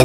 I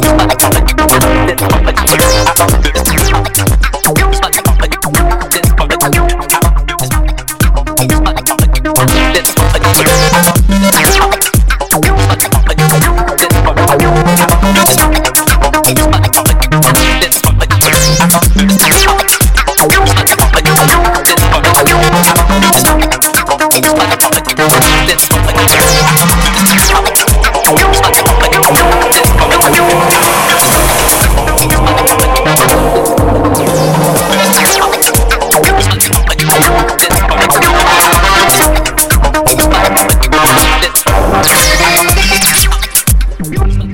Music.